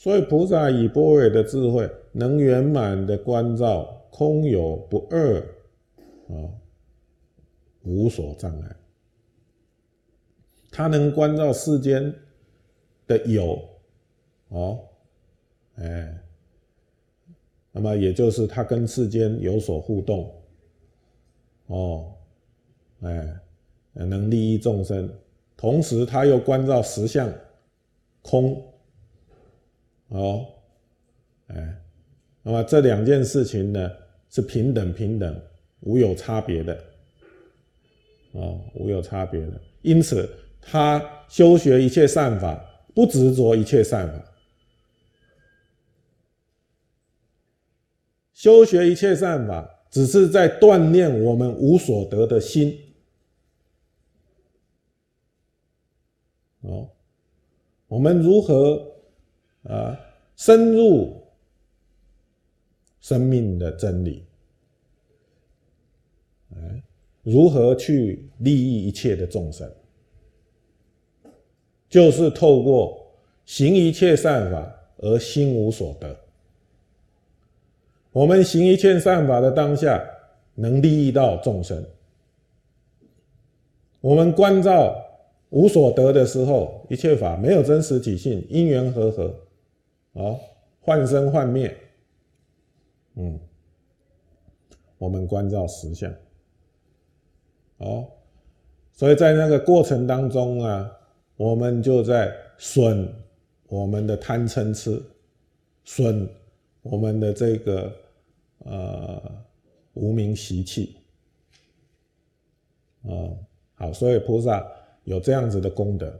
所以菩萨以般若的智慧，能圆满的关照空有不二啊，无所障碍。他能关照世间的有，哦，哎，那么也就是他跟世间有所互动，哦，哎，能利益众生，同时他又关照实相空，哦，哎，那么这两件事情呢是平等平等，无有差别的，哦，无有差别的，因此。他修学一切善法，不执着一切善法；修学一切善法，只是在锻炼我们无所得的心。哦，我们如何啊深入生命的真理？哎，如何去利益一切的众生？就是透过行一切善法而心无所得。我们行一切善法的当下，能利益到众生。我们关照无所得的时候，一切法没有真实体性，因缘和合，啊，幻生幻灭。嗯，我们关照实相。哦，所以在那个过程当中啊。我们就在损我们的贪嗔痴，损我们的这个呃无名习气，啊，好，所以菩萨有这样子的功德。